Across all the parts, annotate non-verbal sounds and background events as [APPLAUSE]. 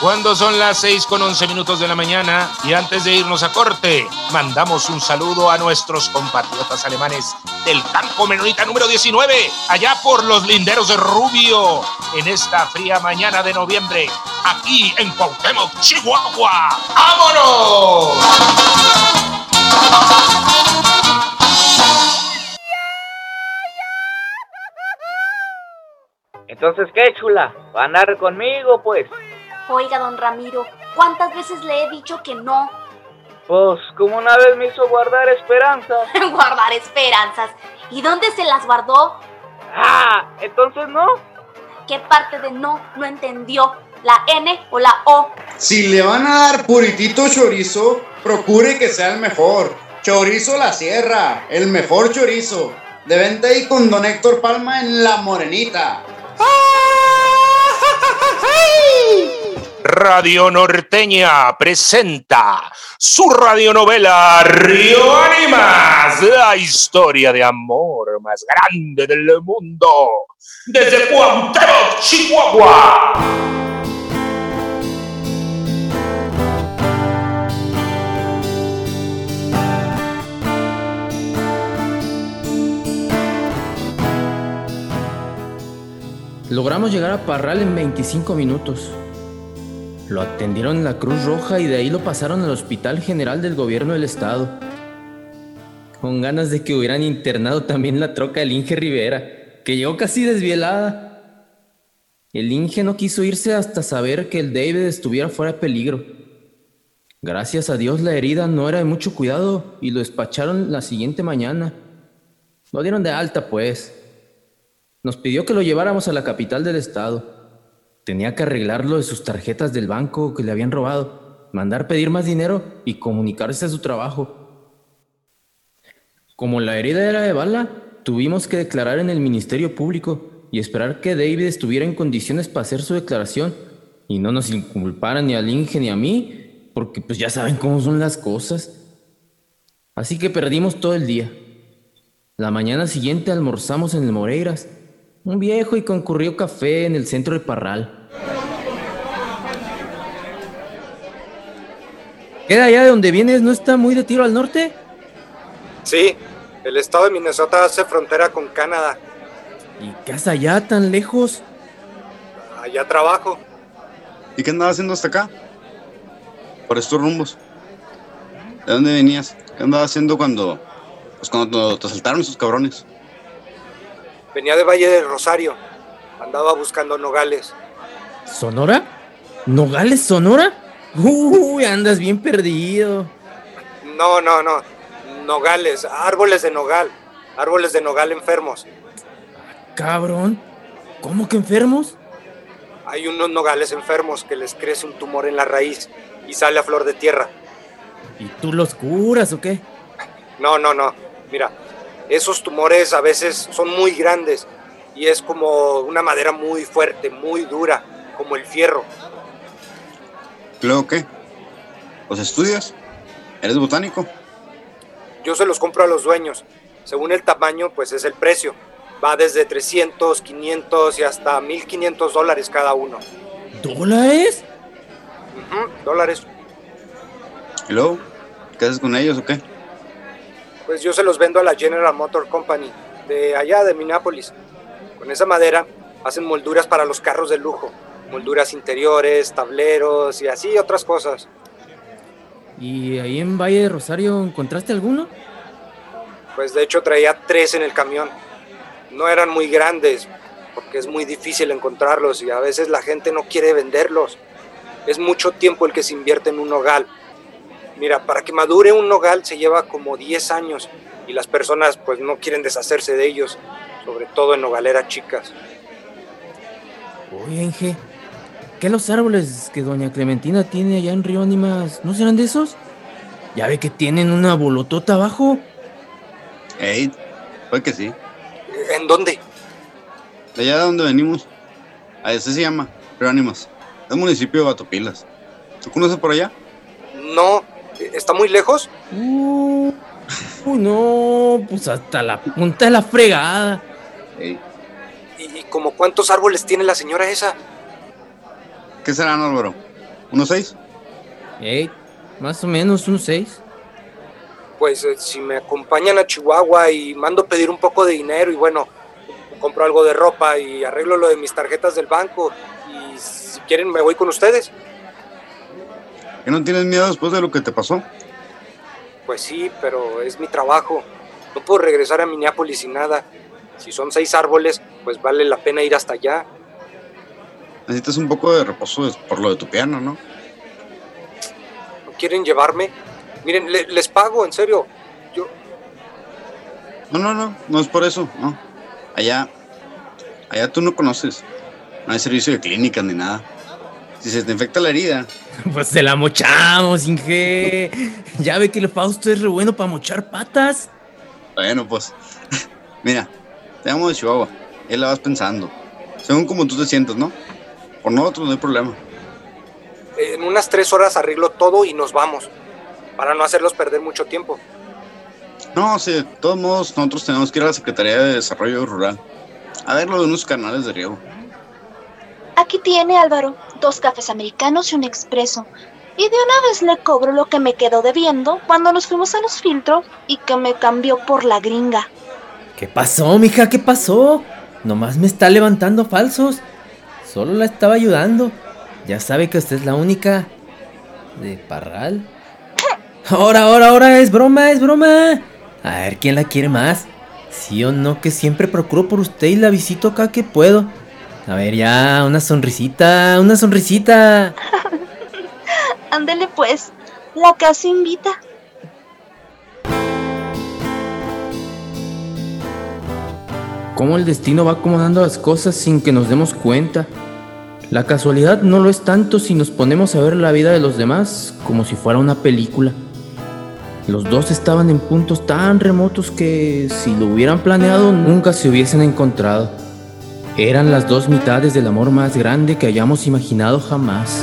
Cuando son las 6 con 11 minutos de la mañana y antes de irnos a corte, mandamos un saludo a nuestros compatriotas alemanes del campo menonita número 19, allá por los linderos de Rubio, en esta fría mañana de noviembre, aquí en Cuauhtémoc, Chihuahua. ¡Vámonos! Entonces, ¿qué chula? ¿Va a andar conmigo, pues? Oiga, don Ramiro, ¿cuántas veces le he dicho que no? Pues como una vez me hizo guardar esperanzas. [LAUGHS] guardar esperanzas. ¿Y dónde se las guardó? Ah, entonces no. ¿Qué parte de no no entendió? ¿La N o la O? Si le van a dar puritito chorizo, procure que sea el mejor. Chorizo La Sierra, el mejor chorizo. De venta ahí con don Héctor Palma en La Morenita. Radio Norteña presenta su radionovela Río Ánimas, la historia de amor más grande del mundo, desde Cuauhtémoc, Chihuahua. Logramos llegar a Parral en 25 minutos. Lo atendieron en la Cruz Roja y de ahí lo pasaron al Hospital General del Gobierno del Estado. Con ganas de que hubieran internado también la troca del Inge Rivera, que llegó casi desvielada. El Inge no quiso irse hasta saber que el David estuviera fuera de peligro. Gracias a Dios la herida no era de mucho cuidado y lo despacharon la siguiente mañana. Lo dieron de alta, pues. Nos pidió que lo lleváramos a la capital del estado. Tenía que arreglarlo de sus tarjetas del banco que le habían robado, mandar pedir más dinero y comunicarse a su trabajo. Como la herida era de bala, tuvimos que declarar en el Ministerio Público y esperar que David estuviera en condiciones para hacer su declaración y no nos inculparan ni al Inge ni a mí, porque pues ya saben cómo son las cosas. Así que perdimos todo el día. La mañana siguiente almorzamos en el Moreiras, un viejo y concurrido café en el centro de Parral. ¿Queda allá de donde vienes? ¿No está muy de tiro al norte? Sí, el estado de Minnesota hace frontera con Canadá. ¿Y qué hace allá tan lejos? Allá trabajo. ¿Y qué andabas haciendo hasta acá? Por estos rumbos. ¿De dónde venías? ¿Qué andabas haciendo cuando, pues cuando te asaltaron esos cabrones? Venía de Valle del Rosario. Andaba buscando nogales. ¿Sonora? ¿Nogales Sonora? Uy, andas bien perdido. No, no, no. Nogales, árboles de nogal. Árboles de nogal enfermos. Cabrón. ¿Cómo que enfermos? Hay unos nogales enfermos que les crece un tumor en la raíz y sale a flor de tierra. ¿Y tú los curas o qué? No, no, no. Mira, esos tumores a veces son muy grandes y es como una madera muy fuerte, muy dura, como el fierro. ¿Luego qué? ¿Los estudias? ¿Eres botánico? Yo se los compro a los dueños. Según el tamaño, pues es el precio. Va desde 300, 500 y hasta 1500 dólares cada uno. ¿Dólares? dólares. ¿Y luego? ¿Qué haces con ellos o qué? Pues yo se los vendo a la General Motor Company, de allá de Minneapolis. Con esa madera hacen molduras para los carros de lujo molduras interiores, tableros y así otras cosas. ¿Y ahí en Valle de Rosario encontraste alguno? Pues de hecho traía tres en el camión. No eran muy grandes, porque es muy difícil encontrarlos y a veces la gente no quiere venderlos. Es mucho tiempo el que se invierte en un nogal. Mira, para que madure un nogal se lleva como 10 años y las personas pues no quieren deshacerse de ellos, sobre todo en nogaleras chicas. Oye, Inge, ¿Qué los árboles que doña Clementina tiene allá en Río Ánimas no serán de esos? Ya ve que tienen una bolotota abajo. Ey, fue que sí. ¿En dónde? De allá de donde venimos. A ese se llama Río Ánimas. Es municipio de Batopilas. ¿Tú conoces por allá? No. ¿Está muy lejos? Uh, uy, no. Pues hasta la punta de la fregada. ¿Y, ¿Y como cuántos árboles tiene la señora esa? ¿Qué serán, Álvaro? ¿Unos seis? Ey, más o menos un 6. Pues eh, si me acompañan a Chihuahua y mando pedir un poco de dinero y bueno, compro algo de ropa y arreglo lo de mis tarjetas del banco y si quieren me voy con ustedes. ¿Que no tienes miedo después de lo que te pasó? Pues sí, pero es mi trabajo. No puedo regresar a Minneapolis sin nada. Si son seis árboles, pues vale la pena ir hasta allá. Necesitas un poco de reposo por lo de tu piano, ¿no? ¿No quieren llevarme? Miren, le- les pago, en serio. Yo, No, no, no, no es por eso, no. Allá, allá tú no conoces. No hay servicio de clínicas ni nada. Si se te infecta la herida, [LAUGHS] Pues se la mochamos, Inge. [LAUGHS] Ya ve que el Fausto es re bueno para mochar patas. bueno, pues. [LAUGHS] Mira, te llamo de Chihuahua. Él la vas pensando. Según como tú te sientas, ¿no? Por nosotros no hay problema. en unas tres horas arreglo todo y nos vamos. Para no hacerlos perder mucho tiempo. No, sí, de todos modos, nosotros tenemos que ir a la Secretaría de Desarrollo Rural. A ver lo de unos canales de riego. Aquí tiene Álvaro, dos cafés americanos y un expreso. Y de una vez le cobro lo que me quedó debiendo cuando nos fuimos a los filtros y que me cambió por la gringa. ¿Qué pasó, mija? ¿Qué pasó? Nomás me está levantando falsos. Solo la estaba ayudando. Ya sabe que usted es la única. ¿De Parral? Ahora, ahora, ahora, es broma, es broma. A ver quién la quiere más. Sí o no, que siempre procuro por usted y la visito acá que puedo. A ver, ya, una sonrisita, una sonrisita. [LAUGHS] Ándele pues, la casa invita. Cómo el destino va acomodando las cosas sin que nos demos cuenta. La casualidad no lo es tanto si nos ponemos a ver la vida de los demás como si fuera una película. Los dos estaban en puntos tan remotos que si lo hubieran planeado nunca se hubiesen encontrado. Eran las dos mitades del amor más grande que hayamos imaginado jamás.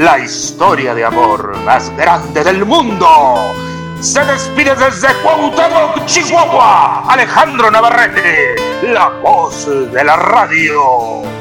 La historia de amor más grande del mundo. Se despide desde Cuauhtémoc, Chihuahua, Alejandro Navarrete, la voz de la radio.